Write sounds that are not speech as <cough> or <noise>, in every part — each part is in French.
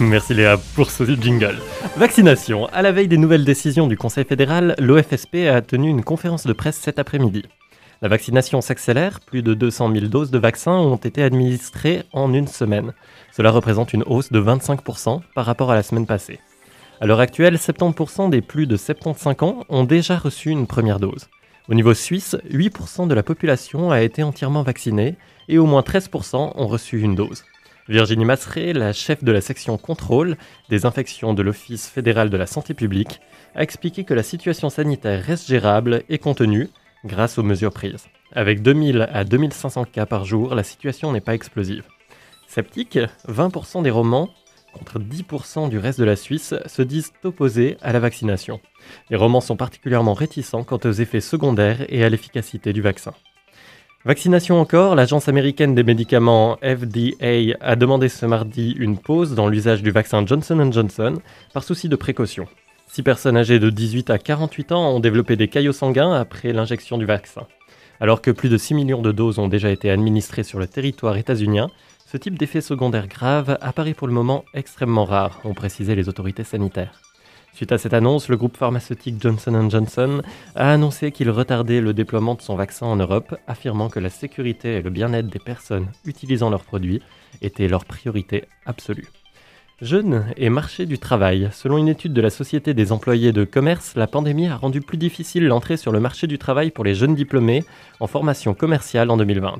Merci Léa pour ce jingle. Vaccination. À la veille des nouvelles décisions du Conseil fédéral, l'OFSP a tenu une conférence de presse cet après-midi. La vaccination s'accélère, plus de 200 000 doses de vaccins ont été administrées en une semaine. Cela représente une hausse de 25% par rapport à la semaine passée. À l'heure actuelle, 70% des plus de 75 ans ont déjà reçu une première dose. Au niveau suisse, 8% de la population a été entièrement vaccinée et au moins 13% ont reçu une dose. Virginie Masseret, la chef de la section contrôle des infections de l'Office fédéral de la santé publique, a expliqué que la situation sanitaire reste gérable et contenue grâce aux mesures prises. Avec 2000 à 2500 cas par jour, la situation n'est pas explosive. Sceptique, 20% des romans, contre 10% du reste de la Suisse, se disent opposés à la vaccination. Les romans sont particulièrement réticents quant aux effets secondaires et à l'efficacité du vaccin. Vaccination encore, l'agence américaine des médicaments FDA a demandé ce mardi une pause dans l'usage du vaccin Johnson Johnson par souci de précaution. Six personnes âgées de 18 à 48 ans ont développé des caillots sanguins après l'injection du vaccin. Alors que plus de 6 millions de doses ont déjà été administrées sur le territoire états-unien, ce type d'effet secondaire grave apparaît pour le moment extrêmement rare, ont précisé les autorités sanitaires. Suite à cette annonce, le groupe pharmaceutique Johnson Johnson a annoncé qu'il retardait le déploiement de son vaccin en Europe, affirmant que la sécurité et le bien-être des personnes utilisant leurs produits étaient leur priorité absolue. Jeunes et marché du travail. Selon une étude de la Société des employés de commerce, la pandémie a rendu plus difficile l'entrée sur le marché du travail pour les jeunes diplômés en formation commerciale en 2020.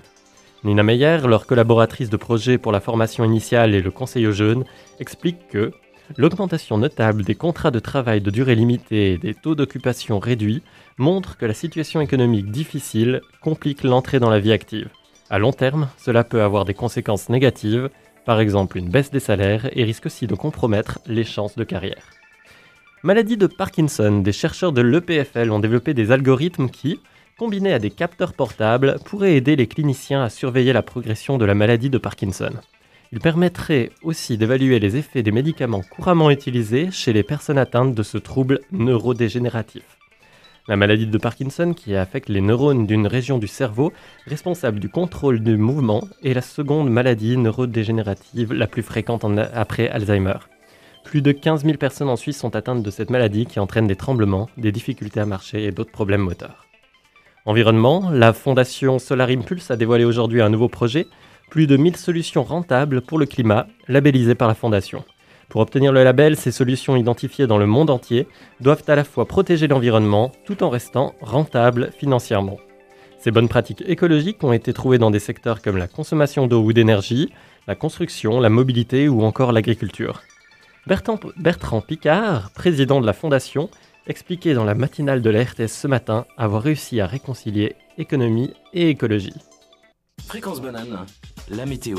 Nina Meyer, leur collaboratrice de projet pour la formation initiale et le conseil aux jeunes, explique que L'augmentation notable des contrats de travail de durée limitée et des taux d'occupation réduits montre que la situation économique difficile complique l'entrée dans la vie active. À long terme, cela peut avoir des conséquences négatives, par exemple une baisse des salaires, et risque aussi de compromettre les chances de carrière. Maladie de Parkinson, des chercheurs de l'EPFL ont développé des algorithmes qui, combinés à des capteurs portables, pourraient aider les cliniciens à surveiller la progression de la maladie de Parkinson. Il permettrait aussi d'évaluer les effets des médicaments couramment utilisés chez les personnes atteintes de ce trouble neurodégénératif. La maladie de Parkinson, qui affecte les neurones d'une région du cerveau responsable du contrôle du mouvement, est la seconde maladie neurodégénérative la plus fréquente après Alzheimer. Plus de 15 000 personnes en Suisse sont atteintes de cette maladie qui entraîne des tremblements, des difficultés à marcher et d'autres problèmes moteurs. Environnement, la fondation Solar Impulse a dévoilé aujourd'hui un nouveau projet plus de 1000 solutions rentables pour le climat, labellisées par la Fondation. Pour obtenir le label, ces solutions identifiées dans le monde entier doivent à la fois protéger l'environnement tout en restant rentables financièrement. Ces bonnes pratiques écologiques ont été trouvées dans des secteurs comme la consommation d'eau ou d'énergie, la construction, la mobilité ou encore l'agriculture. Bertrand, Picard, président de la Fondation, expliquait dans la matinale de la RTS ce matin avoir réussi à réconcilier économie et écologie. Fréquence banane, la météo.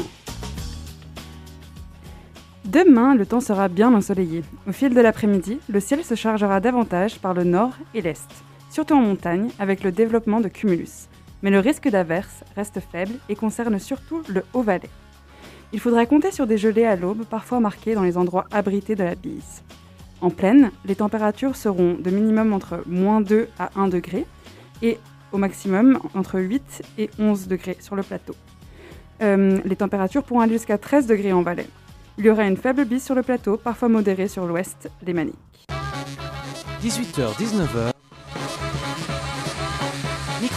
Demain, le temps sera bien ensoleillé. Au fil de l'après-midi, le ciel se chargera davantage par le nord et l'est, surtout en montagne avec le développement de cumulus. Mais le risque d'averse reste faible et concerne surtout le Haut-Valais. Il faudra compter sur des gelées à l'aube, parfois marquées dans les endroits abrités de la bise. En plaine, les températures seront de minimum entre moins 2 à 1 degré et au maximum entre 8 et 11 degrés sur le plateau. Euh, les températures pourront aller jusqu'à 13 degrés en Valais. Il y aura une faible bise sur le plateau, parfois modérée sur l'ouest, les Maniques. 18h-19h.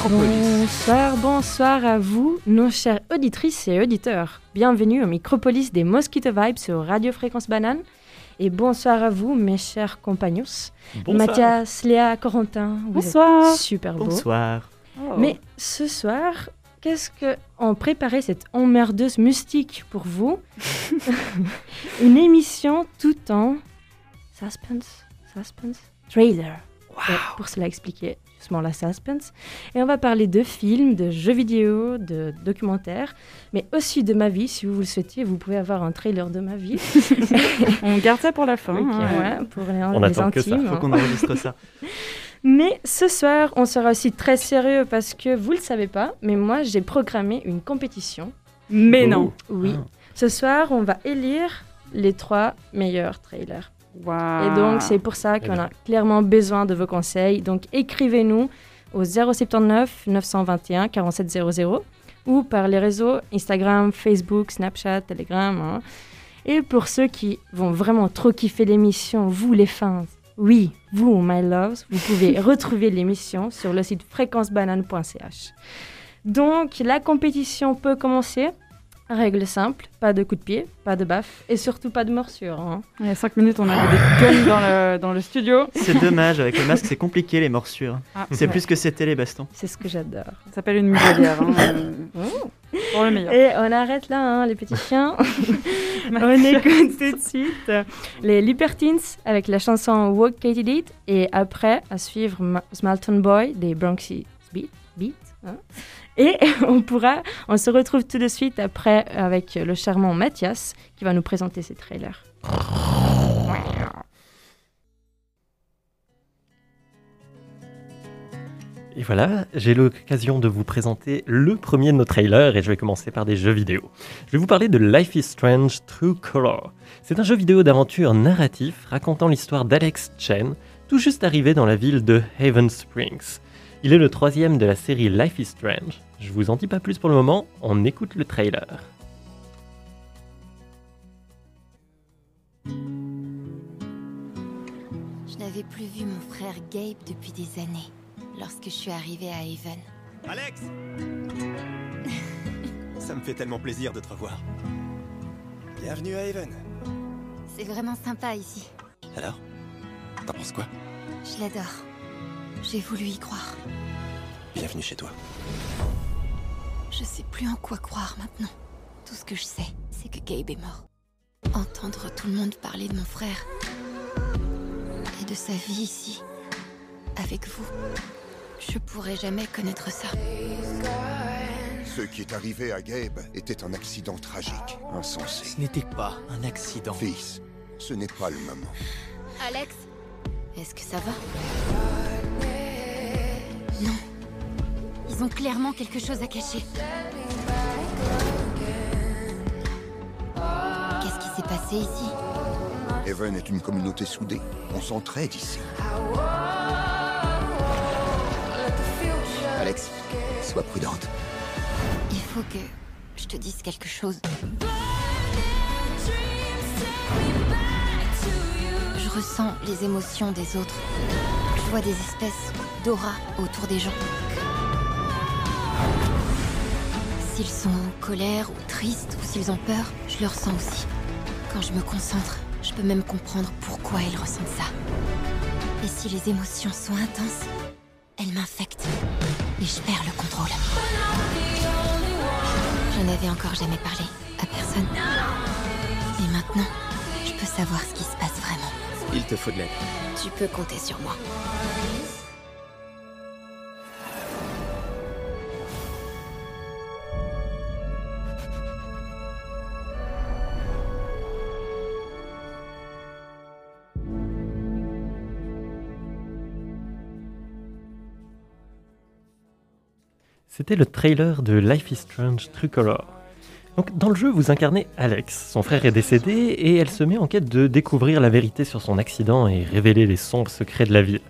Bonsoir, bonsoir à vous, nos chères auditrices et auditeurs. Bienvenue au Micropolis des Mosquito Vibes sur Radio Fréquence Banane. Et bonsoir à vous, mes chers compagnons. Mathias, Léa, Corentin. bonsoir. super beau. Bonsoir. Oh. Mais ce soir, qu'est-ce que on préparait cette emmerdeuse mystique pour vous <laughs> <laughs> Une émission tout en suspense, suspense, trailer. pour cela expliquer justement la suspense. Et on va parler de films, de jeux vidéo, de documentaires, mais aussi de ma vie. Si vous le souhaitez, vous pouvez avoir un trailer de ma vie. <laughs> on garde ça pour la fin. Hein. pour les, on attend que ça. Faut qu'on enregistre ça. <laughs> Mais ce soir, on sera aussi très sérieux parce que vous le savez pas, mais moi j'ai programmé une compétition. Mais non. Oui. Ah. Ce soir, on va élire les trois meilleurs trailers. Wow. Et donc c'est pour ça qu'on a clairement besoin de vos conseils. Donc écrivez-nous au 079 921 4700 ou par les réseaux Instagram, Facebook, Snapchat, Telegram. Hein. Et pour ceux qui vont vraiment trop kiffer l'émission, vous les fans, oui, vous, my loves, vous pouvez <laughs> retrouver l'émission sur le site fréquencebanane.ch. Donc, la compétition peut commencer. Règle simple, pas de coup de pied, pas de baffe et surtout pas de morsure. hein. Il y a 5 minutes, on avait des guns dans le, dans le studio. C'est dommage, avec le masque, c'est compliqué les morsures. Ah, C'est ouais. plus que c'était les bastons. C'est ce que j'adore. Ça s'appelle une muselière. hein, euh, <laughs> Oh. pour le meilleur. Et on arrête là, hein, les petits chiens. <laughs> on écoute tout de suite les Libertines avec la chanson Walk Katie Did et après à suivre Ma- Smalton Boy des Bronxy Beat. Beat hein. Et <laughs> on pourra, on se retrouve tout de suite après avec le charmant Mathias qui va nous présenter ses trailers. Et voilà, j'ai l'occasion de vous présenter le premier de nos trailers et je vais commencer par des jeux vidéo. Je vais vous parler de Life is Strange True Color. C'est un jeu vidéo d'aventure narratif racontant l'histoire d'Alex Chen, tout juste arrivé dans la ville de Haven Springs. Il est le troisième de la série Life is Strange. Je vous en dis pas plus pour le moment, on écoute le trailer. Je n'avais plus vu mon frère Gabe depuis des années, lorsque je suis arrivée à Haven. Alex <laughs> Ça me fait tellement plaisir de te revoir. Bienvenue à Haven. C'est vraiment sympa ici. Alors T'en penses quoi? Je l'adore. J'ai voulu y croire. Bienvenue chez toi. Je sais plus en quoi croire maintenant. Tout ce que je sais, c'est que Gabe est mort. Entendre tout le monde parler de mon frère et de sa vie ici, avec vous, je pourrais jamais connaître ça. Ce qui est arrivé à Gabe était un accident tragique, insensé. Ce n'était pas un accident. Fils, ce n'est pas le moment. Alex Est-ce que ça va? Non. Ils ont clairement quelque chose à cacher. Qu'est-ce qui s'est passé ici? Haven est une communauté soudée. On s'entraide ici. Alex, sois prudente. Il faut que je te dise quelque chose. Ressens les émotions des autres. Je vois des espèces d'aura autour des gens. S'ils sont en colère ou tristes ou s'ils ont peur, je le ressens aussi. Quand je me concentre, je peux même comprendre pourquoi ils ressentent ça. Et si les émotions sont intenses, elles m'infectent et je perds le contrôle. Je n'avais encore jamais parlé à personne. Mais maintenant, je peux savoir ce qui se passe vraiment. Il te faut de l'aide. Tu peux compter sur moi. C'était le trailer de Life is Strange True Color. Donc, dans le jeu, vous incarnez Alex. Son frère est décédé et elle se met en quête de découvrir la vérité sur son accident et révéler les sombres secrets de la ville.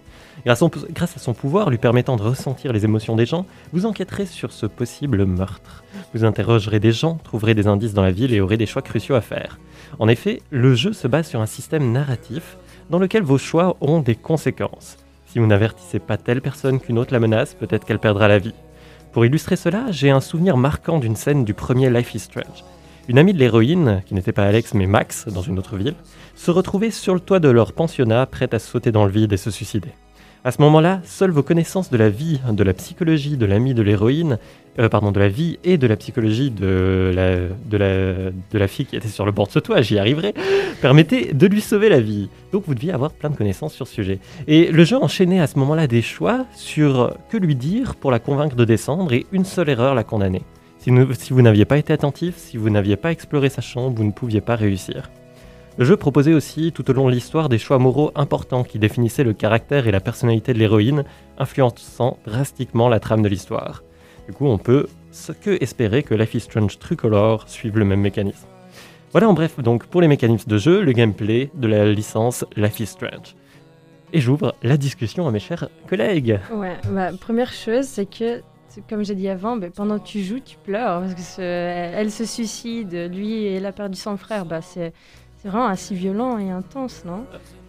Grâce, à son- pouvoir lui permettant de ressentir les émotions des gens, vous enquêterez sur ce possible meurtre. Vous interrogerez des gens, trouverez des indices dans la ville et aurez des choix cruciaux à faire. En effet, le jeu se base sur un système narratif dans lequel vos choix ont des conséquences. Si vous n'avertissez pas telle personne qu'une autre la menace, peut-être qu'elle perdra la vie. Pour illustrer cela, j'ai un souvenir marquant d'une scène du premier Life is Strange. Une amie de l'héroïne, qui n'était pas Alex mais Max, dans une autre ville, se retrouvait sur le toit de leur pensionnat, prête à sauter dans le vide et se suicider. À ce moment-là, seules vos connaissances de la vie, de la psychologie de l'ami de l'héroïne, euh, pardon, de la vie et de la psychologie de la, de, la, de la fille qui était sur le bord de ce toit, j'y arriverai, permettaient de lui sauver la vie. Donc vous deviez avoir plein de connaissances sur ce sujet. Et le jeu enchaînait à ce moment-là des choix sur que lui dire pour la convaincre de descendre et une seule erreur la condamner. Si, si vous n'aviez pas été attentif, si vous n'aviez pas exploré sa chambre, vous ne pouviez pas réussir. Le jeu proposait aussi tout au long de l'histoire des choix moraux importants qui définissaient le caractère et la personnalité de l'héroïne, influençant drastiquement la trame de l'histoire. Du coup, on peut que espérer que Life is Strange Tricolor suive le même mécanisme. Voilà en bref donc pour les mécanismes de jeu, le gameplay de la licence Life is Strange. Et j'ouvre la discussion à mes chers collègues. Ouais, bah, première chose, c'est que comme j'ai dit avant, ben, pendant que tu joues, tu pleures. Parce que elle se suicide, lui, il a perdu son frère. Bah, c'est vraiment assez violent et intense, non?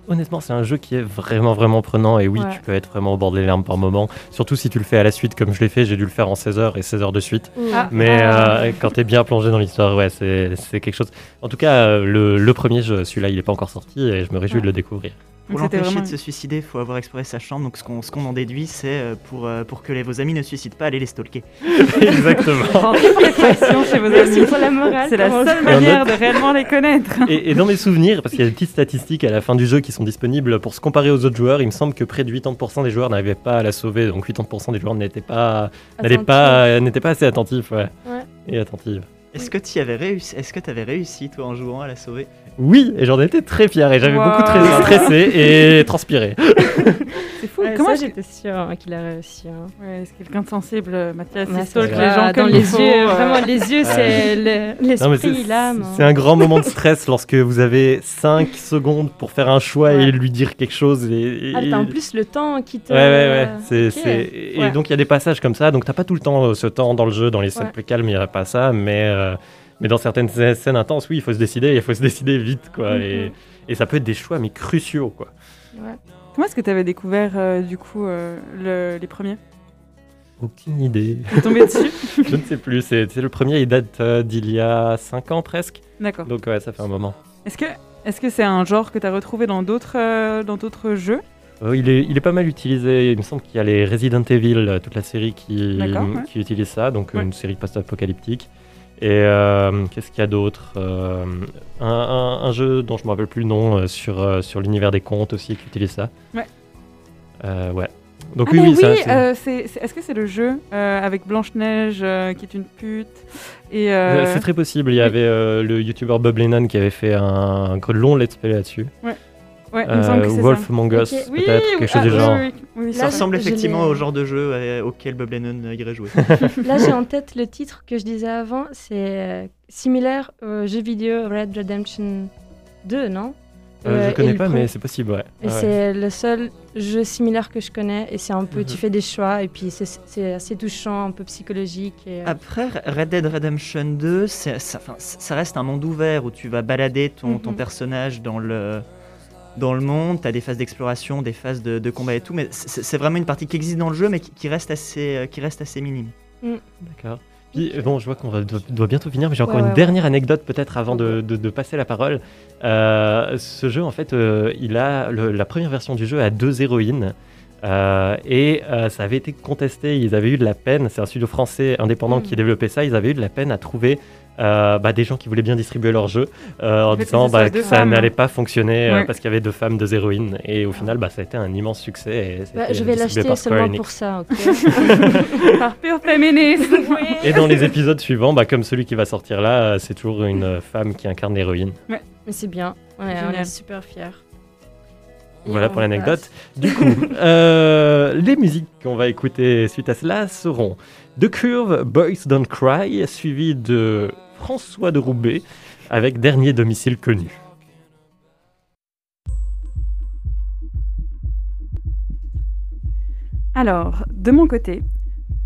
Honnêtement, c'est un jeu qui est vraiment, vraiment prenant. Et oui, Ouais. tu peux être vraiment au bord des larmes par moment. Surtout si tu le fais à la suite, comme je l'ai fait. J'ai dû le faire en 16 heures et 16 heures de suite. Ah. Mais Ah. euh, quand tu es bien plongé dans l'histoire, ouais, c'est c'est quelque chose. En tout cas, euh, le, le premier jeu, celui-là, il n'est pas encore sorti et je me réjouis Ouais. de le découvrir. Pour l'empêcher vraiment- de se suicider, il faut avoir exploré sa chambre. Donc ce qu'on ce qu'on en déduit, c'est euh, pour, euh, pour que les- vos amis ne se suicident pas, allez les stalker. <laughs> Exactement. Chez vos Merci amis. pour la morale. C'est la seule manière de réellement les connaître. Et, et dans mes souvenirs, parce qu'il y a des petites statistiques à la fin du jeu qui sont disponibles pour se comparer aux autres joueurs, il me semble que près de 80% des joueurs n'arrivaient pas à la sauver. Donc 80% des joueurs n'étaient pas, pas, n'étaient pas assez attentifs. Ouais. Ouais. Et attentives. Est-ce que tu avais réussi Est-ce que tu avais réussi toi en jouant à la sauver Oui, et j'en étais très fier et j'avais Wow. beaucoup très stressé <laughs> et transpiré. <laughs> C'est fou. Ouais, Comment j'étais sûre hein, qu'il a réussi. hein. Ouais, c'est quelqu'un de sensible, euh, Mathias. Ouais, Il c'est stalk les gens Ah, dans comme les faut, yeux. euh, Vraiment, les yeux, <laughs> c'est le- Non, mais l'esprit, c'est- l'âme. C'est un grand moment de stress lorsque vous avez 5 secondes pour faire un choix Ouais. et lui dire quelque chose. Et, et- Ah, t'as en plus le temps qui te. Ouais, ouais, ouais. C'est, Ok. c'est- Et Ouais. donc, il y a des passages comme ça. Donc, t'as pas tout le temps euh, ce temps dans le jeu. Dans les Ouais. plus calmes, il n'y a pas ça. Mais, euh, mais dans certaines scè- scènes intenses, oui, il faut se décider. Il faut se décider vite, quoi. Mhm. et, et ça peut être des choix, mais cruciaux, quoi. Ouais. Comment est-ce que tu avais découvert euh, du coup euh, le- les premiers? Aucune idée. Tu es tombé dessus? <laughs> Je ne sais plus. C'est, le premier, il date euh, d'il y a 5 ans presque. D'accord. Donc, ouais, ça fait un moment. Est-ce que est-ce que c'est un genre que tu as retrouvé dans d'autres euh, dans d'autres jeux? Euh, il, est, il est pas mal utilisé. Il me semble qu'il y a les Resident Evil, euh, toute la série qui, ouais. qui utilise ça, donc Ouais. une série post-apocalyptique. Et euh, qu'est-ce qu'il y a d'autre Euh, un, un- un jeu dont je me rappelle plus le nom euh, sur, sur l'univers des contes aussi qui utilise ça. Ouais. Ouais. Donc Ah, oui, mais oui, est-ce que c'est le jeu avec Blanche-Neige euh, qui est une pute et c'est très possible. Il y avait le youtubeur Bob Lennon qui avait fait un, un long let's play là-dessus. ouais, Euh, Wolf ça. Among Us, Ok. Oui, peut-être, oui, quelque chose ah, du oui, genre. oui, oui, oui, Ça Là, ressemble effectivement au genre de jeu euh, auquel Bob Lennon irait jouer. <laughs> Là, j'ai en tête le titre que je disais avant. C'est euh, similaire au jeu vidéo Red Redemption 2, non? Euh, Euh, je et connais pas, mais c'est possible, ouais. Et Ouais. c'est le seul jeu similaire que je connais. Et c'est un peu, tu Mhm. fais des choix. Et puis, c'est- assez touchant, un peu psychologique. Et, euh, Après, Red Dead Redemption 2, c'est- ça, reste un monde ouvert où tu vas balader ton, ton Mhm. personnage dans le, dans le monde. Tu as des phases d'exploration, des phases de, de combat et tout, mais c'est vraiment une partie qui existe dans le jeu, mais qui, qui reste, assez, euh, qui reste assez minime. D'accord. Puis euh, bon, je vois qu'on doit, doit bientôt finir, mais j'ai encore Ouais, une ouais, dernière anecdote peut-être avant de, de- de passer la parole. Euh, ce jeu, en fait, euh, il a le- la première version du jeu a deux héroïnes. euh, et euh, ça avait été contesté, ils avaient eu de la peine, c'est un studio français indépendant Mm. qui développait ça, ils avaient eu de la peine à trouver euh, bah, des gens qui voulaient bien distribuer leur jeu euh, en En fait, disant bah, que ça n'allait pas fonctionner euh, parce qu'il y avait deux femmes, deux héroïnes. Et au final, bah, ça a été un immense succès. Et bah, je vais l'acheter seulement pour ça, ok <laughs> <laughs> par pur féminisme. Et dans les épisodes suivants, bah, comme celui qui va sortir là, c'est toujours une femme qui incarne l'héroïne. Mais c'est bien. Ouais, on est super fiers. Voilà pour l'anecdote. <laughs> Du coup, euh, les musiques qu'on va écouter suite à cela seront The Curve, Boys Don't Cry, suivi de François de Roubaix avec Dernier domicile connu. Alors, de mon côté,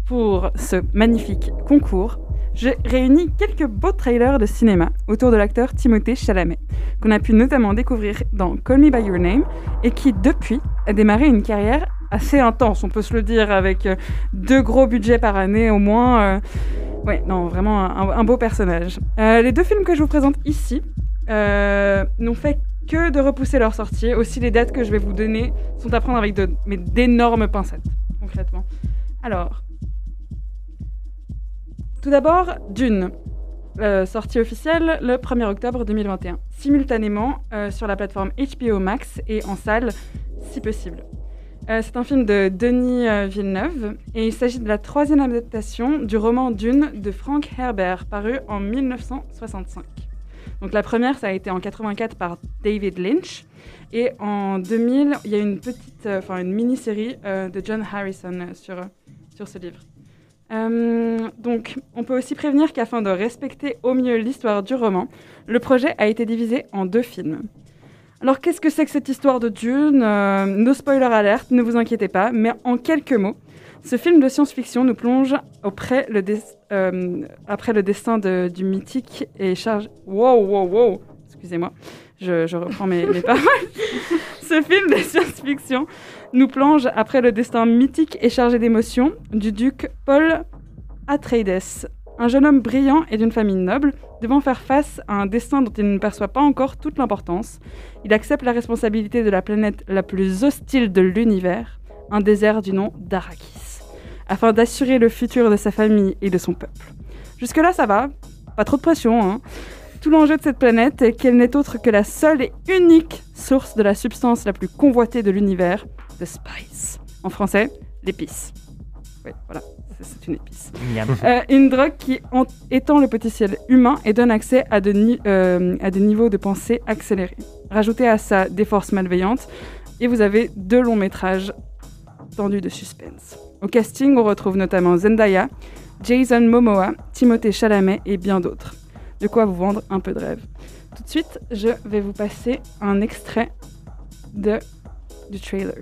pour ce magnifique concours, j'ai réuni quelques beaux trailers de cinéma autour de l'acteur Timothée Chalamet, qu'on a pu notamment découvrir dans Call Me By Your Name, et qui depuis a démarré une carrière assez intense, on peut se le dire, avec euh, deux gros budgets par année au moins. euh, Ouais, non, vraiment un, beau personnage. Euh, les deux films que je vous présente ici n'ont fait que de repousser leur sortie. Aussi, les dates que je vais vous donner sont à prendre avec d'énormes pincettes, concrètement. Alors, tout d'abord, Dune. Sortie officielle le 1er octobre 2021, simultanément sur la plateforme HBO Max et en salle si possible. Euh, c'est un film de Denis euh, Villeneuve et il s'agit de la troisième adaptation du roman Dune de Frank Herbert, paru en 1965. Donc la première, ça a été en 84 par David Lynch et en 2000, il y a une petite, euh, enfin une mini-série de John Harrison sur, sur ce livre. Donc, on peut aussi prévenir qu'afin de respecter au mieux l'histoire du roman, le projet a été divisé en deux films. Alors qu'est-ce que c'est que cette histoire de Dune Euh, No spoiler alerte, ne vous inquiétez pas, mais en quelques mots, ce film de science-fiction nous plonge auprès euh, après le destin de- du mythique et charge... Excusez-moi, je, reprends <laughs> paroles. ce film de science-fiction nous plonge après le destin mythique et chargé d'émotions du duc Paul Atreides, un jeune homme brillant et d'une famille noble, devant faire face à un destin dont il ne perçoit pas encore toute l'importance. Il accepte la responsabilité de la planète la plus hostile de l'univers, un désert du nom d'Arrakis, afin d'assurer le futur de sa famille et de son peuple. Jusque-là, ça va, pas trop de pression. Hein. Tout l'enjeu de cette planète est qu'elle n'est autre que la seule et unique source de la substance la plus convoitée de l'univers, the spice. En français, l'épice. Oui, voilà, c'est- une épice. Euh, une drogue qui en- étend le potentiel humain et donne accès à, de ni- euh, à des niveaux de pensée accélérés. Rajoutez à ça des forces malveillantes et vous avez deux longs métrages tendus de suspense. Au casting, on retrouve notamment Zendaya, Jason Momoa, Timothée Chalamet et bien d'autres. De quoi vous vendre un peu de rêve. Tout de suite, je vais vous passer un extrait de, du trailer.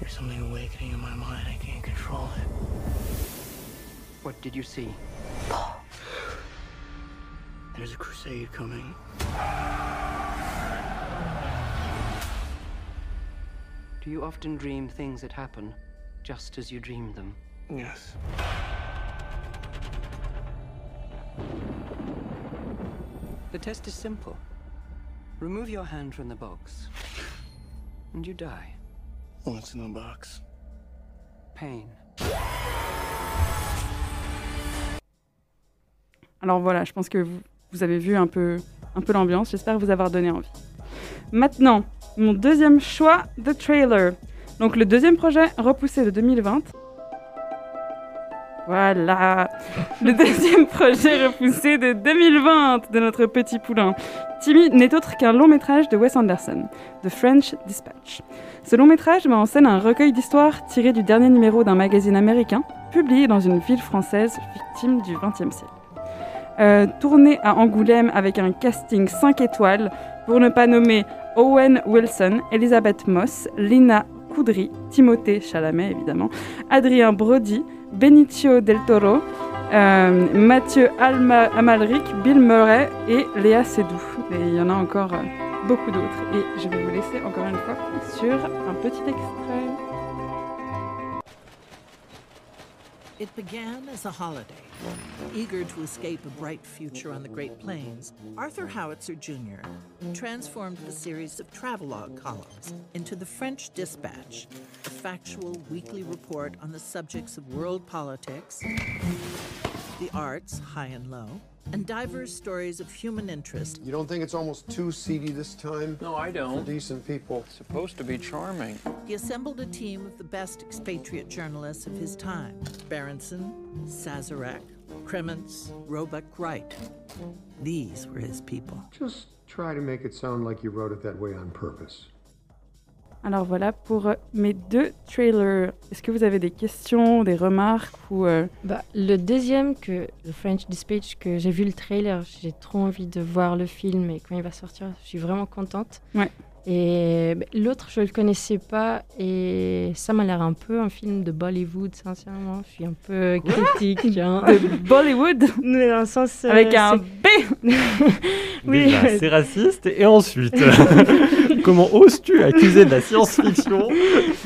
There's something awakening in my mind. I can't control it. What did you see? There's a crusade coming. Do you often dream things that happen just as you dreamed them? Yes. The test is simple. Remove your hand from the box, and you die. Box? Pain. Alors voilà, je pense que vous, vous avez vu un peu, un peu l'ambiance. J'espère vous avoir donné envie. Maintenant, mon deuxième choix de trailer. Donc le deuxième projet repoussé de 2020. Voilà, le deuxième projet repoussé de 2020 de notre petit poulain. Timmy n'est autre qu'un long métrage de Wes Anderson, The French Dispatch. Ce long métrage met en scène un recueil d'histoires tiré du dernier numéro d'un magazine américain, publié dans une ville française victime du XXe siècle. Euh, tourné à Angoulême avec un casting 5 étoiles, pour ne pas nommer Owen Wilson, Elisabeth Moss, Lina Coudry, Timothée Chalamet évidemment, Adrien Brody, Benicio del Toro, euh, Mathieu Amalric, Bill Murray et Léa Seydoux. Et il y en a encore euh, beaucoup d'autres. Et je vais vous laisser encore une fois sur un petit extrait. It began as a holiday. Eager to escape a bright future on the Great Plains, Arthur Howitzer Jr. transformed the series of travelogue columns into the French Dispatch, a factual weekly report on the subjects of world politics, the arts, high and low, and diverse stories of human interest You don't think it's almost too seedy this time? No, I don't. decent people. It's supposed to be charming. He assembled a team of the best expatriate journalists of his time Berenson, Sazerac, Kremens, Roebuck Wright. These were his people. Just try to make it sound like you wrote it that way on purpose. Alors voilà pour euh, mes deux trailers. Est-ce que vous avez des questions, des remarques ou euh, Bah, le deuxième, que, le French Dispatch, que j'ai vu le trailer, j'ai trop envie de voir le film et quand il va sortir, je suis vraiment contente. Ouais. Et bah, l'autre, je ne le connaissais pas et ça m'a l'air un peu un film de Bollywood, sincèrement. Je suis un peu critique. hein. de Bollywood? <laughs> Mais dans le sens, euh, avec un B? <laughs> Oui. C'est raciste. Et ensuite, <laughs> comment oses-tu accuser de la science-fiction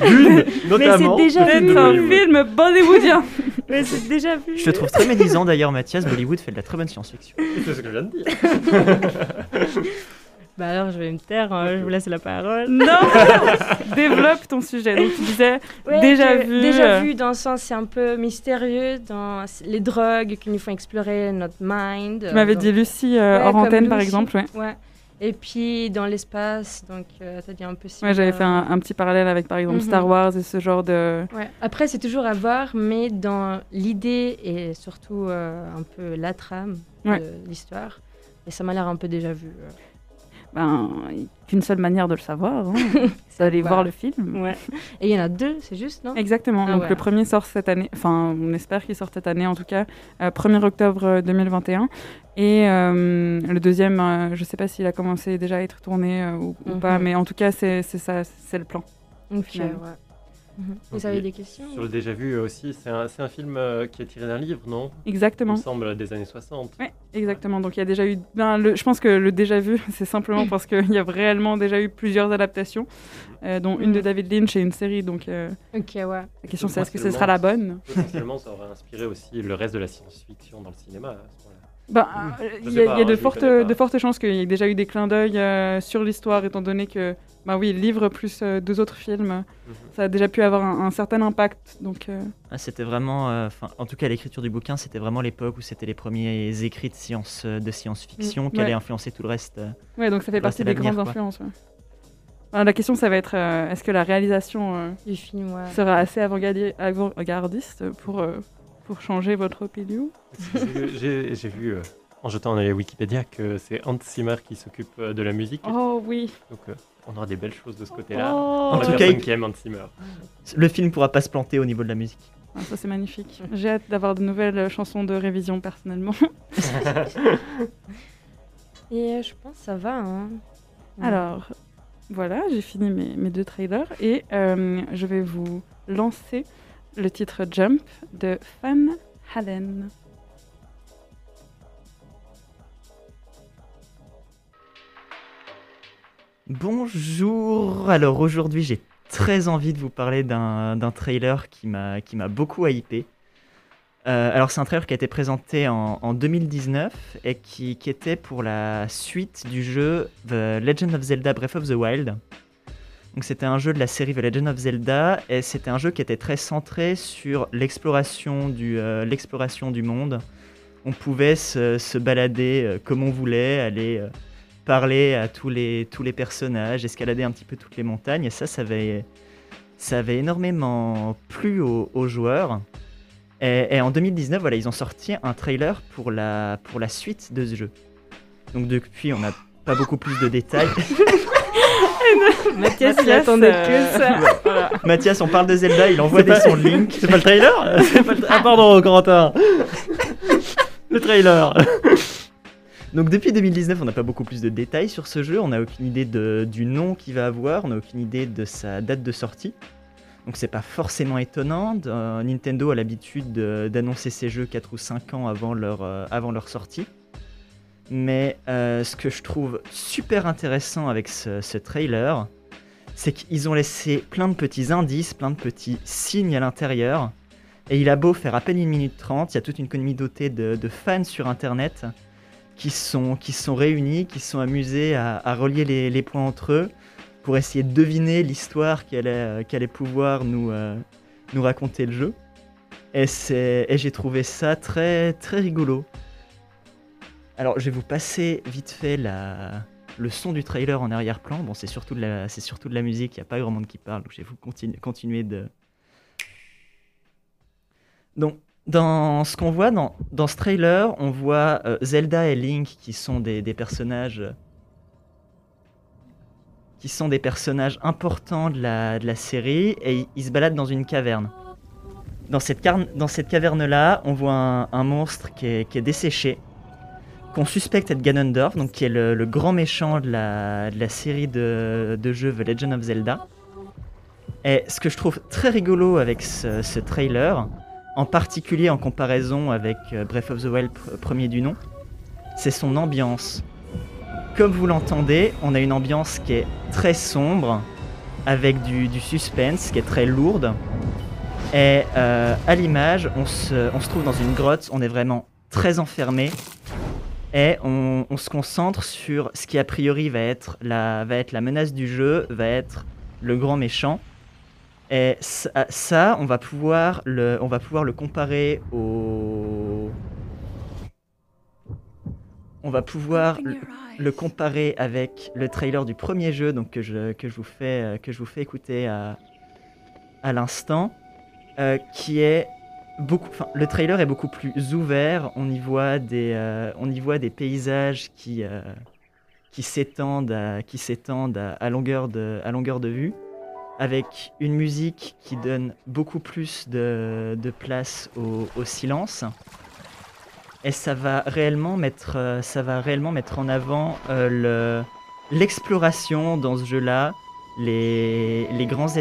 d'une, notamment déjà de vu. C'est un Bollywood film bollywoodien Mais c'est <laughs> déjà vu. Je te trouve très médisant d'ailleurs, Mathias. Bollywood fait de la très bonne science-fiction. C'est ce que je viens de dire. <laughs> Bah alors, je vais me taire, hein, je vous laisse la parole. Non <laughs> Développe ton sujet. Donc tu disais Ouais, déjà que- vu. Déjà euh, vu dans le sens, c'est un peu mystérieux, dans les drogues qui nous font explorer notre mind. Tu m'avais Donc- dit Lucie euh, Ouais, hors antenne par exemple. Ouais, Ouais. Et puis dans l'espace, donc euh, t'as dit un peu ouais j'avais similaire. fait un, un petit parallèle avec par exemple Mhm. Star Wars et ce genre de. Ouais. Après, c'est toujours à voir, mais dans l'idée et surtout euh, un peu la trame Ouais. de l'histoire, et ça m'a l'air un peu déjà vu. euh. Ben, qu'une seule manière de le savoir, hein. <laughs> c'est d'aller Bah, voir le film. Ouais. Et il y en a deux, c'est juste, non? Exactement. Ah Donc ouais. le premier sort cette année, enfin on espère qu'il sort cette année en tout cas, euh, 1er octobre euh, 2021. Et euh, le deuxième, euh, je ne sais pas s'il a commencé déjà à être tourné euh, ou, ou Mhm. pas, mais en tout cas c'est ça, c'est le plan. Ok, final. ouais. Mhm. Vous avez des questions Sur le déjà vu aussi, c'est un, film euh, qui est tiré d'un livre, non? Exactement. Il me semble des années 60. Ouais, exactement. Donc il y a déjà eu. ben, le- je pense que le déjà vu, <laughs> c'est simplement parce qu'il y a réellement déjà eu plusieurs adaptations, euh, dont une de David Lynch et une série. Donc euh, Ok, ouais. la question c'est est-ce que ce sera la bonne? Potentiellement, ça aurait inspiré aussi le reste de la science-fiction dans le cinéma. à ce moment-là. Ben, Il y a, pas, il y a hein, de, fortes, de chances qu'il y ait déjà eu des clins d'œil euh, sur l'histoire, étant donné que, bah oui, le livre plus euh, deux autres films, Mhm. ça a déjà pu avoir un, un certain impact. Donc, euh, Ah, c'était vraiment, euh, en tout cas l'écriture du bouquin, c'était vraiment l'époque où c'était les premiers écrits de science, de science-fiction Mm, qui ouais. allaient influencer tout le reste. euh, ouais, donc ça fait partie des grandes quoi. influences. ouais. Alors, la question, ça va être euh, est-ce que la réalisation euh, Du film, ouais. sera assez avant-gardi- avant-gardiste pour, euh, pour changer votre opinion J'ai- vu, euh, en jetant dans les Wikipédia, que c'est Hans Zimmer qui s'occupe euh, de la musique. Oh oui Donc euh, on aura des belles choses de ce côté-là. Oh. En la tout cas, qui aime Hans Zimmer. Le film pourra pas se planter au niveau de la musique. Ah, Ça, c'est magnifique. J'ai hâte d'avoir de nouvelles chansons de révision, personnellement. <laughs> Et je pense que ça va. Hein. Alors, voilà, j'ai fini mes, mes deux trailers et euh, je vais vous lancer le titre Jump de Van Halen. Bonjour. Alors aujourd'hui, j'ai très envie de vous parler d'un trailer qui m'a qui m'a beaucoup hypé. Euh, alors c'est un trailer qui a été présenté en, en 2019 et qui, qui était pour la suite du jeu The Legend of Zelda Breath of the Wild. Donc c'était un jeu de la série The Legend of Zelda et c'était un jeu qui était très centré sur l'exploration du, euh, du monde. On pouvait se, balader euh, comme on voulait, aller euh, parler à tous les, tous les personnages, escalader un petit peu toutes les montagnes et ça, ça avait, ça avait énormément plu aux, joueurs. Et, et en 2019, voilà, ils ont sorti un trailer pour la, pour la suite de ce jeu. Donc depuis, on n'a pas beaucoup plus de détails. <laughs> <laughs> Mathias, il attendait que ça. Voilà. Mathias, on parle de Zelda, il envoie des pas- sons de Link. C'est pas le trailer <laughs> C'est pas le tra- Ah pardon, Corentin Le trailer Donc depuis 2019, on n'a pas beaucoup plus de détails sur ce jeu. On n'a aucune idée de- du nom qu'il va avoir, on n'a aucune idée de sa date de sortie. Donc c'est pas forcément étonnant. Euh, Nintendo a l'habitude de- d'annoncer ses jeux 4 ou 5 ans avant leur, euh, avant leur sortie. Mais euh, ce que je trouve super intéressant avec ce, trailer, c'est qu'ils ont laissé plein de petits indices, plein de petits signes à l'intérieur. Et il a beau faire à peine une minute trente, il y a toute une communauté de, de fans sur Internet qui sont, qui sont réunis, qui sont amusés à, relier les, points entre eux pour essayer de deviner l'histoire qu'allait euh, pouvoir nous, euh, nous raconter le jeu. Et, et j'ai trouvé ça très, très rigolo. Alors, je vais vous passer vite fait le son du trailer en arrière-plan. Bon, c'est surtout, de la- surtout de la musique, il n'y a pas grand monde qui parle, donc je vais vous continu- continuer de... Donc, dans ce qu'on voit dans, dans ce trailer, on voit euh, Zelda et Link qui sont des, des personnages qui sont des personnages importants de la, de la série et ils, se baladent dans une caverne. Dans cette, dans cette caverne-là, on voit un, un monstre qui est, qui est desséché, qu'on suspecte être Ganondorf, donc qui est le, grand méchant de la, série de, jeux The Legend of Zelda. Et ce que je trouve très rigolo avec ce, trailer, en particulier en comparaison avec euh, Breath of the Wild pr- premier du nom, c'est son ambiance. Comme vous l'entendez, on a une ambiance qui est très sombre, avec du, suspense, qui est très lourde. Et euh, à l'image, on se trouve dans une grotte, on est vraiment très enfermé. Et on, on se concentre sur ce qui a priori va être, la, va être la menace du jeu, va être le grand méchant. Et ça, ça, on va pouvoir le, on va pouvoir le comparer au, on va pouvoir le, le comparer avec le trailer du premier jeu, donc que je, que je vous fais, euh, que je vous fais écouter à, à l'instant, euh, qui est le trailer est beaucoup plus ouvert. On y voit des, euh, paysages qui, euh, s'étendent à, longueur de, vue, avec une musique qui donne beaucoup plus de, place au, silence. Et ça va réellement mettre, euh, en avant le- l'exploration dans ce jeu-là, les grands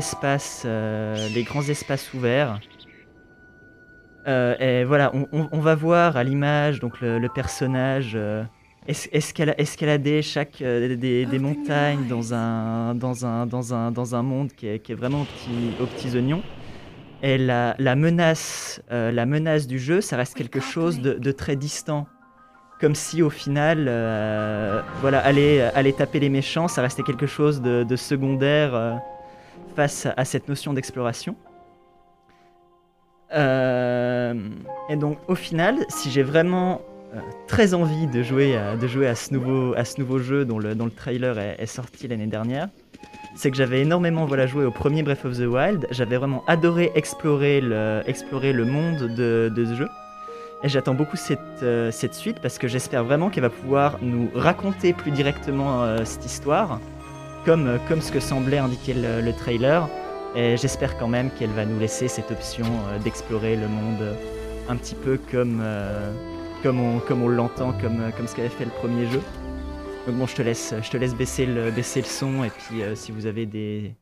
espaces ouverts. Euh, et voilà, on, on- on va voir à l'image donc le, le personnage euh, es- escala- escalader chaque euh, des, des montagnes dans un dans un dans un dans un monde qui est, qui est vraiment aux petits, aux petits oignons? Et la, la menace euh, la menace du jeu, ça reste quelque chose de, de très distant. Comme si au final, euh, voilà, aller, aller taper les méchants, ça restait quelque chose de, de secondaire euh, face à cette notion d'exploration. Euh, et donc au final, si j'ai vraiment euh, très envie de jouer, à, ce nouveau, jeu dont le, trailer est, sorti l'année dernière, c'est que j'avais énormément voilà, joué au premier Breath of the Wild. J'avais vraiment adoré explorer le, monde de, ce jeu. Et j'attends beaucoup cette, euh, cette suite parce que j'espère vraiment qu'elle va pouvoir nous raconter plus directement cette histoire, comme, ce que semblait indiquer le trailer. Et j'espère quand même qu'elle va nous laisser cette option euh, d'explorer le monde euh, un petit peu comme, euh, comme on, comme on l'entend, comme, comme ce qu'avait fait le premier jeu. Donc bon, je te laisse, je te laisse baisser, le, baisser le son et puis euh, si vous avez des...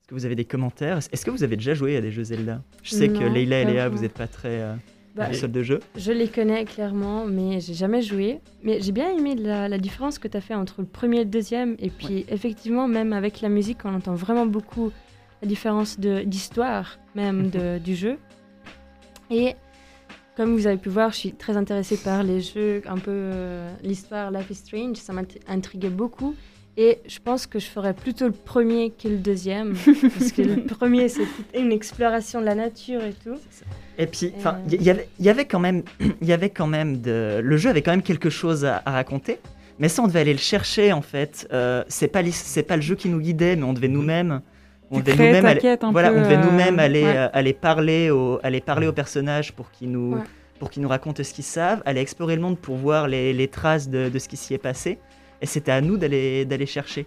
Est-ce que vous avez des commentaires? Est-ce que vous avez déjà joué à des jeux Zelda? Je sais que Leila et Léa, vous n'êtes pas très euh, Bah, de jeu. Je les connais clairement, mais j'ai jamais joué. Mais j'ai bien aimé la, la différence que tu as fait entre le premier et le deuxième. Et puis, effectivement, même avec la musique, on entend vraiment beaucoup la différence d'histoire, même de- <laughs> du jeu. Et comme vous avez pu voir, je suis très intéressée par les jeux, un peu euh, l'histoire Life is Strange. Ça m'intriguait beaucoup. Et je pense que je ferais plutôt le premier que le deuxième. <laughs> parce que le premier, c'était une exploration de la nature et tout. Et puis, enfin, Euh. il y, avait- il y avait quand même, il <clears throat> y avait quand même de, le jeu avait quand même quelque chose à, à raconter. Mais ça, on devait aller le chercher en fait. Euh, c'est pas, pas le jeu qui nous guidait, mais on devait nous-mêmes, on devait nous-mêmes, aller, voilà, on devait euh, nous-mêmes aller, ouais. euh, aller parler au, aller parler aux personnages pour qu'ils nous, Ouais. pour qu'ils nous racontent ce qu'ils savent, aller explorer le monde pour voir les, les traces de, de ce qui s'y est passé. Et c'était à nous d'aller, d'aller chercher.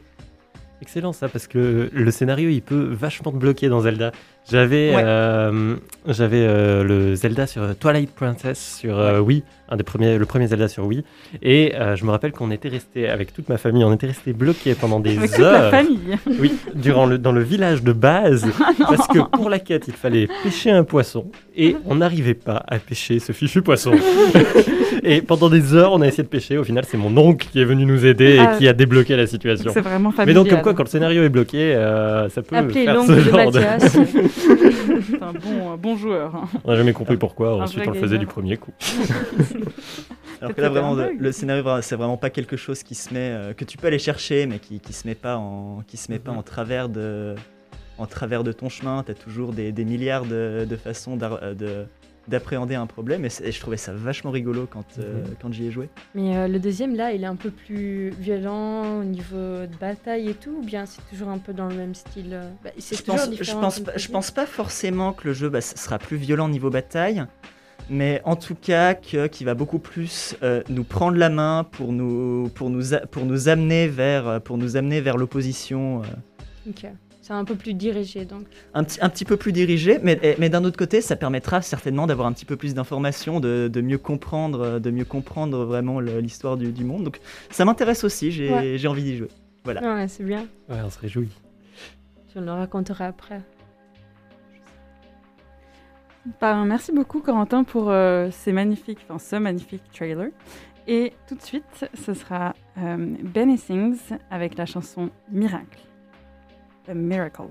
Excellent ça, parce que le scénario il peut vachement te bloquer dans Zelda. J'avais Ouais. euh, j'avais euh, le Zelda sur Twilight Princess sur euh, Wii, un des premiers, le premier Zelda sur Wii, et je me rappelle qu'on était resté avec toute ma famille, on était resté bloqué pendant des Avec toute heures. la famille. Oui, durant le, dans le village de base, parce que pour la quête il fallait pêcher un poisson et on n'arrivait pas à pêcher ce fichu poisson. <laughs> et pendant des heures on a essayé de pêcher. Au final c'est mon oncle qui est venu nous aider Ah. et qui a débloqué la situation. C'est vraiment Mais familial. donc, comme quoi, quand le scénario est bloqué, euh, ça peut Appelez faire l'oncle ce de genre de... Mathias. <laughs> C'est un bon, bon joueur. hein. On n'a jamais compris pourquoi, Un ensuite on le faisait gamer. du premier coup. <laughs> Alors que là, vraiment, le, le scénario, c'est vraiment pas quelque chose qui se met, euh, que tu peux aller chercher, mais qui, qui se met pas en, qui se met pas Mhm. en travers de, en travers de ton chemin. T'as toujours des, des milliards de, de façons d'ar- euh, de- d'appréhender un problème, et, je trouvais ça vachement rigolo quand, euh, Mhm. quand j'y ai joué. Mais euh, le deuxième, là, il est un peu plus violent au niveau de bataille et tout, ou bien c'est toujours un peu dans le même style euh, bah, Je toujours pense, je pas, tu je dis. pense pas forcément que le jeu bah, sera plus violent niveau bataille, mais en tout cas que- qu'il va beaucoup plus euh, nous prendre la main pour nous, pour nous, a- pour nous amener vers, pour nous amener vers l'opposition. euh, Ok. C'est un peu plus dirigé, donc. un, petit, un petit peu plus dirigé, mais, et- mais d'un autre côté, ça permettra certainement d'avoir un petit peu plus d'informations, de, de mieux comprendre, de mieux comprendre vraiment l'histoire du, du monde. Donc ça m'intéresse aussi, j'ai Ouais. envie d'y jouer. Voilà. Ouais, c'est bien. Ouais, on se réjouit. Tu le raconteras après. Bah, merci beaucoup Corentin pour euh, ces magnifiques, enfin ce magnifique trailer. Et tout de suite, ce sera euh, Benny Sings avec la chanson Miracle. Miracles.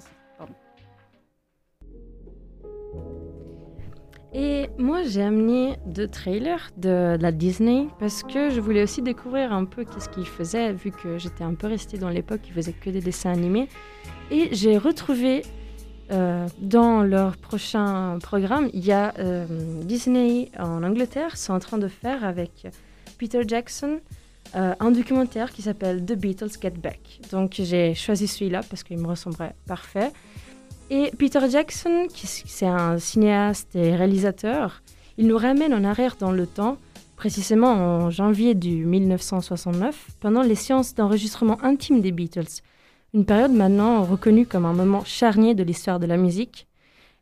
Et moi, j'ai amené deux trailers de, de la Disney parce que je voulais aussi découvrir un peu qu'est-ce qu'ils faisaient, vu que j'étais un peu restée dans l'époque, ils faisaient que des dessins animés. Et j'ai retrouvé euh, dans leur prochain programme, il y a euh, Disney en Angleterre, sont en train de faire avec Peter Jackson euh, un documentaire qui s'appelle The Beatles Get Back. Donc j'ai choisi celui-là parce qu'il me ressemblerait parfait. Et Peter Jackson, qui c'est un cinéaste et réalisateur, il nous ramène en arrière dans le temps, précisément en janvier du 1969, pendant les séances d'enregistrement intime des Beatles, une période maintenant reconnue comme un moment charnier de l'histoire de la musique.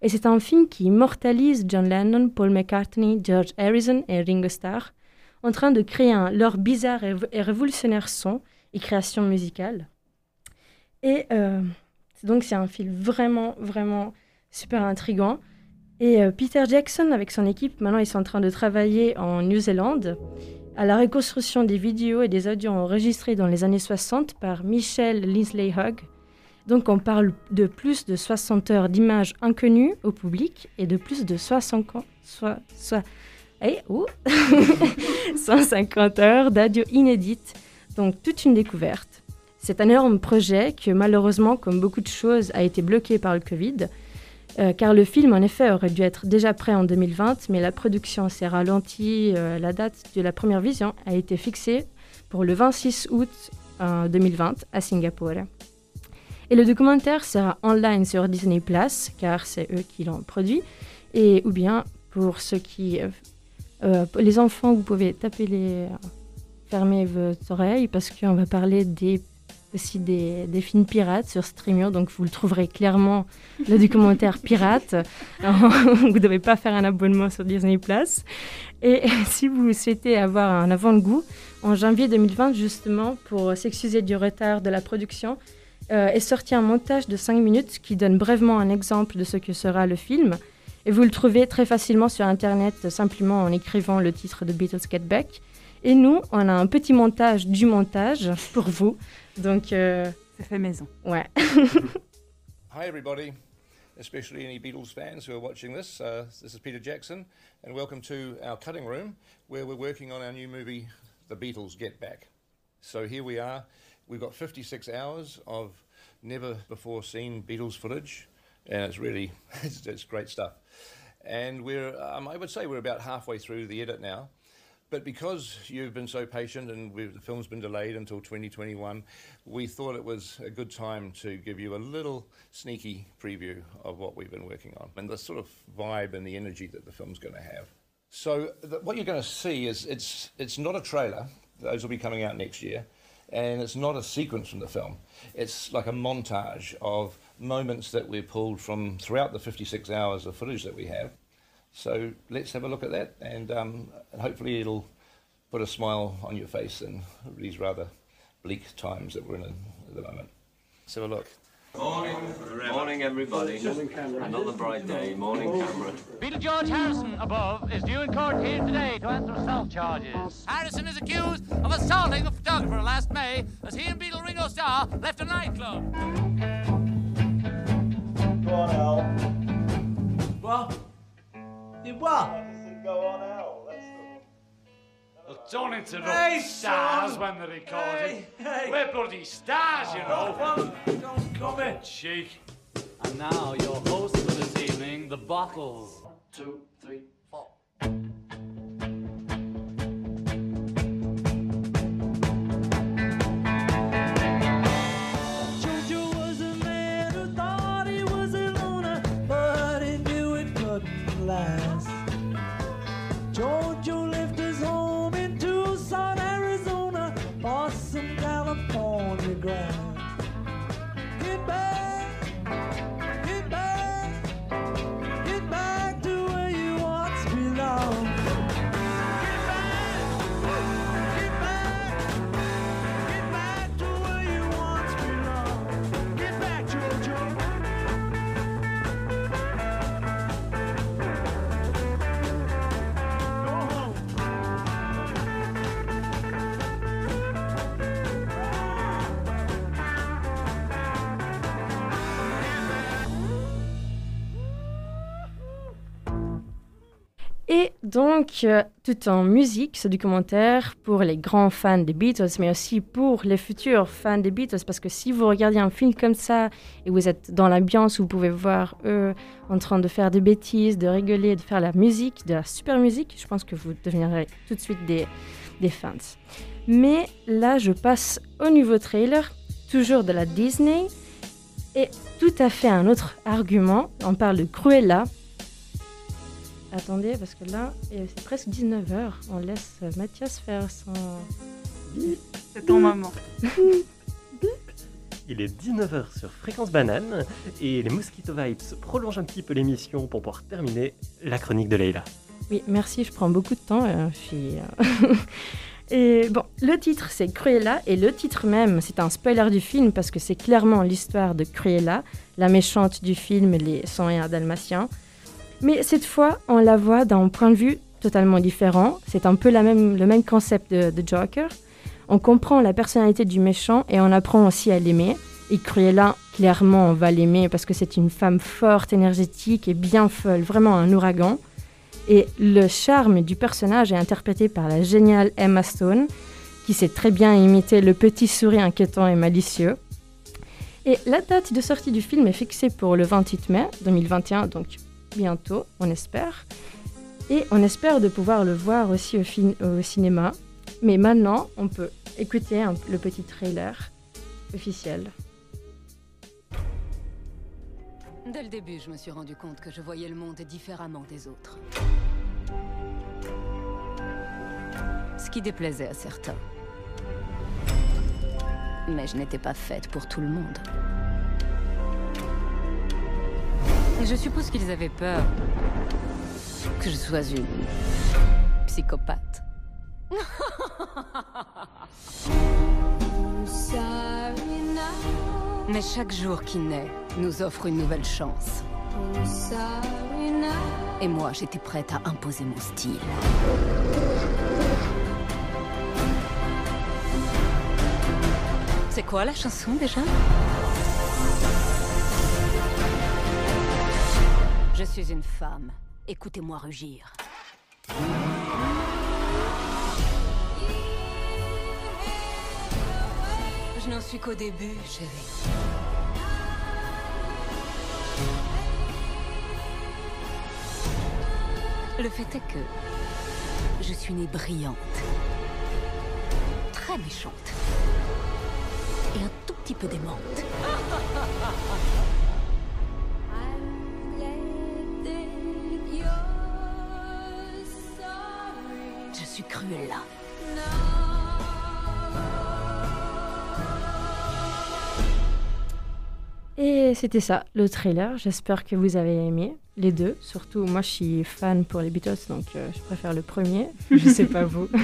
Et c'est un film qui immortalise John Lennon, Paul McCartney, George Harrison et Ringo Starr en train de créer un, leur bizarre et, révolutionnaire son et création musicale. Et euh, donc c'est un film vraiment, vraiment super intrigant. Et euh, Peter Jackson, avec son équipe, maintenant ils sont en train de travailler en Nouvelle-Zélande à la reconstruction des vidéos et des audios enregistrés dans les années 60 par Michel Linsley Hogg. Donc on parle de plus de 60 heures d'images inconnues au public et de plus de 60 ans, 150 <laughs> heures d'audio inédites, donc toute une découverte. C'est un énorme projet que malheureusement, comme beaucoup de choses, a été bloqué par le Covid, euh, car le film en effet aurait dû être déjà prêt en 2020, mais la production s'est ralentie. Euh, la date de la première vision a été fixée pour le 26 août 2020 à Singapour. Et le documentaire sera online sur Disney Plus, car c'est eux qui l'ont produit, et ou bien pour ceux qui euh, les enfants, vous pouvez taper les. fermer vos oreilles parce qu'on va parler aussi des, des, films pirates sur Streamio. Donc vous le trouverez clairement, le documentaire <laughs> pirate. <laughs> vous ne devez pas faire un abonnement sur Disney Plus. Et <laughs> si vous souhaitez avoir un avant-goût, en janvier 2020, justement, pour s'excuser du retard de la production, euh, est sorti un montage de 5 minutes qui donne brièvement un exemple de ce que sera le film. Et vous le trouvez très facilement sur Internet simplement en écrivant le titre de Beatles Get Back. Et nous, on a un petit montage du montage pour vous. Donc, euh... c'est fait maison. Ouais. <laughs> Hi everybody, especially any Beatles fans who are watching this. Uh, this is Peter Jackson, and welcome to our cutting room where we're working on our new movie, The Beatles Get Back. So here we are. We've got 56 hours of never before seen Beatles footage, and it's really <laughs> it's, it's great stuff. And we're, um, I would say we're about halfway through the edit now. But because you've been so patient and the film's been delayed until 2021, we thought it was a good time to give you a little sneaky preview of what we've been working on and the sort of vibe and the energy that the film's going to have. So the, what you're going to see is it's it's not a trailer; those will be coming out next year, and it's not a sequence from the film. It's like a montage of moments that we've pulled from throughout the 56 hours of footage that we have. So let's have a look at that, and, um, hopefully it'll put a smile on your face in these rather bleak times that we're in at the moment. Let's have a look. Morning, morning everybody. Morning, Another bright day. Morning, camera. Beetle George Harrison above is due in court here today to answer assault charges. Harrison is accused of assaulting the photographer last May as he and Beetle Ringo Starr left a nightclub. Go on, Al. What? Did what? Go on, Al. That's the... Well, don't interrupt Hey, stars son. when they're recording. Hey, hey. We're bloody stars, you oh, know. Don't, don't come in. Cheek. And now your host for this evening, the Bottles. Two, three, donc, euh, tout en musique, ce documentaire pour les grands fans des Beatles, mais aussi pour les futurs fans des Beatles, parce que si vous regardez un film comme ça et vous êtes dans l'ambiance où vous pouvez voir eux en train de faire des bêtises, de rigoler, de faire la musique, de la super musique, je pense que vous deviendrez tout de suite des, des fans. Mais là, je passe au nouveau trailer, toujours de la Disney, et tout à fait un autre argument. On parle de Cruella, attendez, parce que là, c'est presque 19h. On laisse Mathias faire son. C'est ton moment. Il est 19h sur Fréquence Banane et les Mosquito Vibes prolongent un petit peu l'émission pour pouvoir terminer la chronique de Leila. Oui, merci, je prends beaucoup de temps. euh, je suis, euh, <laughs> et bon, le titre c'est Cruella et le titre même, c'est un spoiler du film parce que c'est clairement l'histoire de Cruella, la méchante du film Les 101 Dalmatiens. Mais cette fois, on la voit d'un point de vue totalement différent. C'est un peu le même concept de, de Joker. On comprend la personnalité du méchant et on apprend aussi à l'aimer. Et Cruella, clairement, on va l'aimer parce que c'est une femme forte, énergétique et bien folle, vraiment un ouragan. Et le charme du personnage est interprété par la géniale Emma Stone, qui sait très bien imiter le petit sourire inquiétant et malicieux. Et la date de sortie du film est fixée pour le 28 mai 2021, donc bientôt, on espère. Et on espère de pouvoir le voir aussi au, cinéma. Mais maintenant, on peut écouter le petit trailer officiel. Dès le début, je me suis rendu compte que je voyais le monde différemment des autres. Ce qui déplaisait à certains. Mais je n'étais pas faite pour tout le monde. Je suppose qu'ils avaient peur que je sois une psychopathe. Mais chaque jour qui naît nous offre une nouvelle chance. Et moi, j'étais prête à imposer mon style. C'est quoi la chanson déjà? Je suis une femme. Écoutez-moi rugir. Je n'en suis qu'au début, chérie. Le fait est que je suis née brillante, très méchante et un tout petit peu démente. <laughs> Et c'était ça, le trailer. J'espère que vous avez aimé les deux. Surtout, moi, je suis fan pour les Beatles, donc euh, je préfère le premier. Je sais pas vous. <laughs>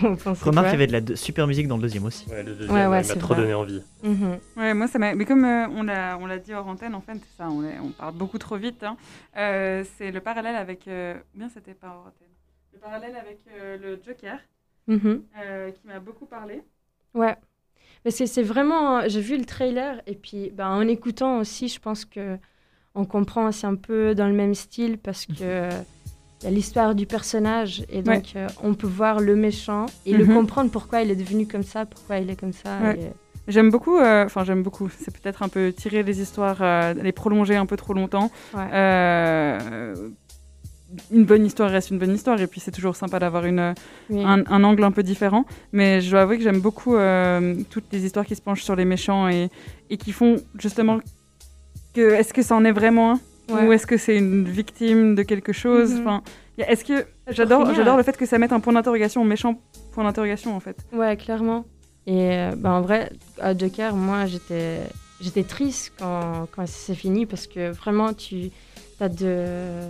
Vous pensez Remarque, il y avait de la de- super musique dans le deuxième aussi. Ouais, le deuxième, Ouais, ouais, il m'a c'est trop vrai. donné envie. Mhm. Ouais, moi ça m'a. Mais comme euh, on l'a on l'a dit hors antenne, en fait, c'est ça, on, est- on parle beaucoup trop vite. hein. Euh, c'est le parallèle avec. euh, bien c'était pas hors antenne. Le parallèle avec euh, le Joker, Mhm. euh, qui m'a beaucoup parlé. Ouais. Mais c'est c'est vraiment. J'ai vu le trailer et puis ben, en écoutant aussi, je pense que on comprend, c'est un peu dans le même style parce que il y a l'histoire du personnage et donc Ouais. euh, on peut voir le méchant et le Mhm. comprendre pourquoi il est devenu comme ça, pourquoi il est comme ça. Ouais. et- J'aime beaucoup, euh, enfin j'aime beaucoup, c'est peut-être un peu tirer les histoires, euh, les prolonger un peu trop longtemps. Ouais. Une bonne histoire reste une bonne histoire et puis c'est toujours sympa d'avoir une, Oui. un, un angle un peu différent. Mais je dois avouer que j'aime beaucoup euh, toutes les histoires qui se penchent sur les méchants et, et qui font justement que est-ce que ça en est vraiment un? Ouais. ou est-ce que c'est une victime de quelque chose? Mhm. Enfin, est-ce que j'adore j'adore le fait que ça mette un point d'interrogation méchant point d'interrogation en fait. Ouais, clairement. Et euh, ben, en vrai, à Joker, moi, j'étais, j'étais triste quand, quand c'est fini parce que vraiment, tu as de.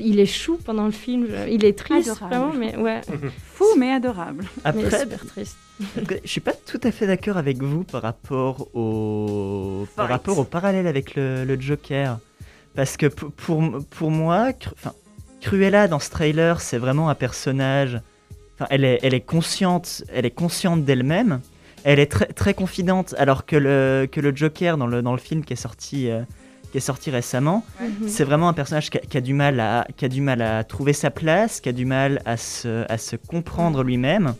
Il est chou pendant le film, il est triste, Adorable. vraiment, mais ouais. <laughs> Fou mais adorable. <laughs> mais Après, super triste. Après, je suis pas tout à fait d'accord avec vous par rapport au par rapport au parallèle avec le, le Joker, parce que pour pour moi, Cru- enfin Cruella dans ce trailer, c'est vraiment un personnage. Enfin, elle est elle est consciente, elle est consciente d'elle-même. Elle est très très confidente, alors que le que le Joker dans le dans le film qui est sorti euh, qui est sorti récemment, c'est vraiment un personnage qui a, qui a du mal à qui a du mal à trouver sa place, qui a du mal à se à se comprendre lui-même.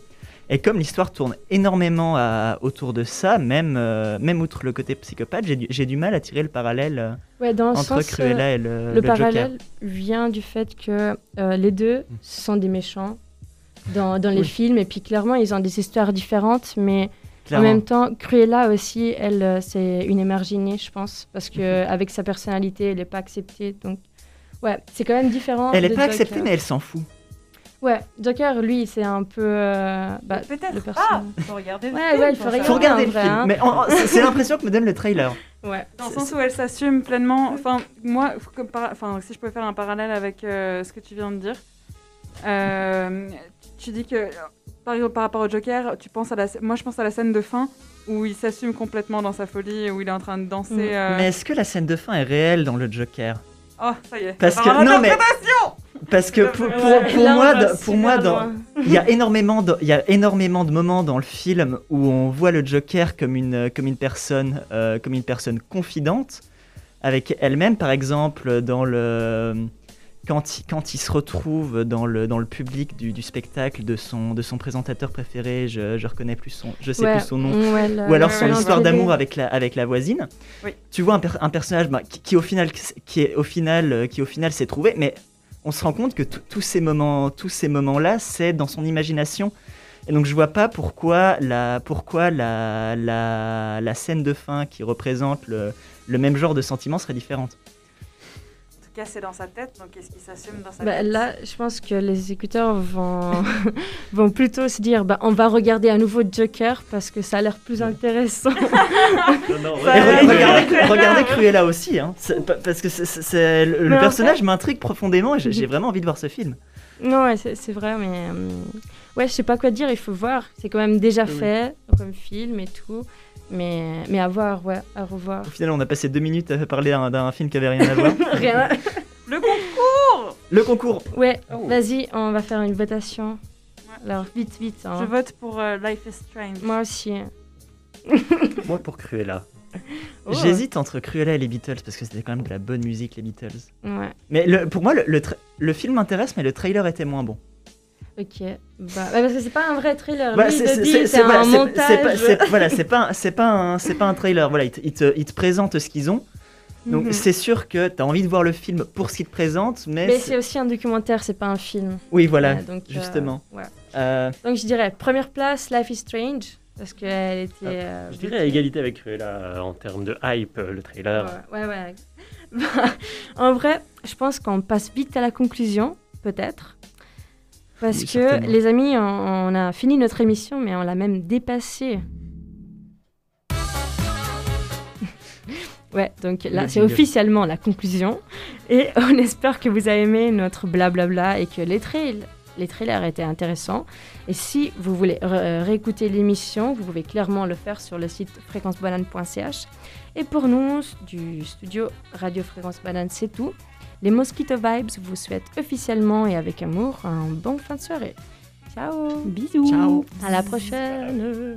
Et comme l'histoire tourne énormément à- autour de ça, même, euh, même outre le côté psychopathe, j'ai du, du mal à tirer le parallèle euh, Ouais, dans le entre sens, Cruella euh, et le, le le Joker. parallèle vient du fait que euh, les deux sont des méchants dans, dans les Oui. films et puis clairement ils ont des histoires différentes mais Clairement. en même temps Cruella aussi elle euh, c'est une émarginée je pense parce que Mhm. avec sa personnalité elle n'est pas acceptée donc Ouais, c'est quand même différent. Elle est de pas acceptée, Joker. mais elle s'en fout. Ouais, Joker, lui, c'est un peu. euh, bah, Peut-être le pas. personnage. Faut regarder le Ouais, film ouais, il faut ça. Faut regarder le vrai, film. hein. Mais c'est <laughs> l'impression que me donne le trailer. Ouais. Dans le sens où elle s'assume pleinement. Enfin, moi, par- enfin, si je peux faire un parallèle avec euh, ce que tu viens de dire, euh, tu dis que par exemple par rapport au Joker, tu penses à la, moi je pense à la scène de fin où il s'assume complètement dans sa folie, où il est en train de danser. euh, Mais est-ce que la scène de fin est réelle dans le Joker? Oh, ça y est. Parce que non mais parce que pour, pour, pour moi dans- pour moi dans <laughs> il y a énormément de, il y a énormément de moments dans le film où on voit le Joker comme une comme une personne euh, comme une personne confidente avec elle-même par exemple dans le quand il, quand il se retrouve dans le, dans le public du, du spectacle de son, de son présentateur préféré, je, je reconnais plus son, je sais Ouais, plus son nom, ou alors son histoire d'amour avec la, avec la voisine. Oui. Tu vois un, per- un personnage bah, qui, qui au final, qui est au final, qui au final s'est trouvé, mais on se rend compte que tous ces moments, tous ces moments-là, c'est dans son imagination. Et donc je vois pas pourquoi la, pourquoi la, la, la scène de fin qui représente le, le même genre de sentiment serait différente. Tout cas, c'est dans sa tête, donc qu'est-ce qu'il s'assume dans sa Bah, tête là, je pense que les écouteurs vont, <laughs> vont plutôt se dire bah, on va regarder un nouveau Joker parce que ça a l'air plus intéressant. <laughs> Et re- regardez, <laughs> regardez Cruella aussi, hein. Parce que c'est- le, le Mais en personnage fait- m'intrigue profondément et j'ai vraiment envie de voir ce film. non, ouais, c'est vrai, mais euh, ouais, je sais pas quoi dire, il faut voir. C'est quand même déjà oui. fait comme film et tout. Mais, mais à voir, ouais, à revoir. Au final, on a passé deux minutes à parler d'un film qui avait rien à voir. <laughs> Rien. Le concours Le concours. Ouais, Oh. vas-y, on va faire une votation. Alors, vite, vite. hein. Je vote pour euh, Life is Strange. Moi aussi. <laughs> Moi pour Cruella. <laughs> Oh. J'hésite entre Cruella et les Beatles parce que c'était quand même de la bonne musique, les Beatles. Ouais. Mais le- pour moi, le, le, tra- le film m'intéresse, mais le trailer était moins bon. Ok. Bah, bah, parce que c'est pas un vrai trailer. Il c'est- un montage. c'est pas- Voilà, c'est pas, un- c'est pas, un- c'est pas un trailer. Voilà, ils te, ils te- ils te présentent ce qu'ils ont. Donc Mhm. c'est sûr que tu as envie de voir le film pour ce qu'il te présente, mais, Mais c'est- aussi un documentaire, c'est pas un film. Oui, voilà, Ouais, donc, euh, justement. ouais. Euh, Donc je dirais première place, Life is Strange, parce qu'elle était. euh, Je dirais à égalité avec Cruella en termes de hype, le trailer. Ouais, ouais. ouais. <laughs> Bah, en vrai, je pense qu'on passe vite à la conclusion, peut-être. Parce Oui, que, les amis, on, on a fini notre émission, mais on l'a même dépassée. <laughs> ouais, donc là, c'est officiellement la conclusion. Et <laughs> on espère que vous avez aimé notre blablabla et que les, trail- les trailers étaient intéressants. Et si vous voulez re- réécouter l'émission, vous pouvez clairement le faire sur le site fréquencebanane.ch. Et pour nous, du studio Radio Fréquence Banane, c'est tout. Les Mosquito Vibes vous souhaitent officiellement et avec amour un bon fin de soirée. Ciao. Bisous. Ciao. À la prochaine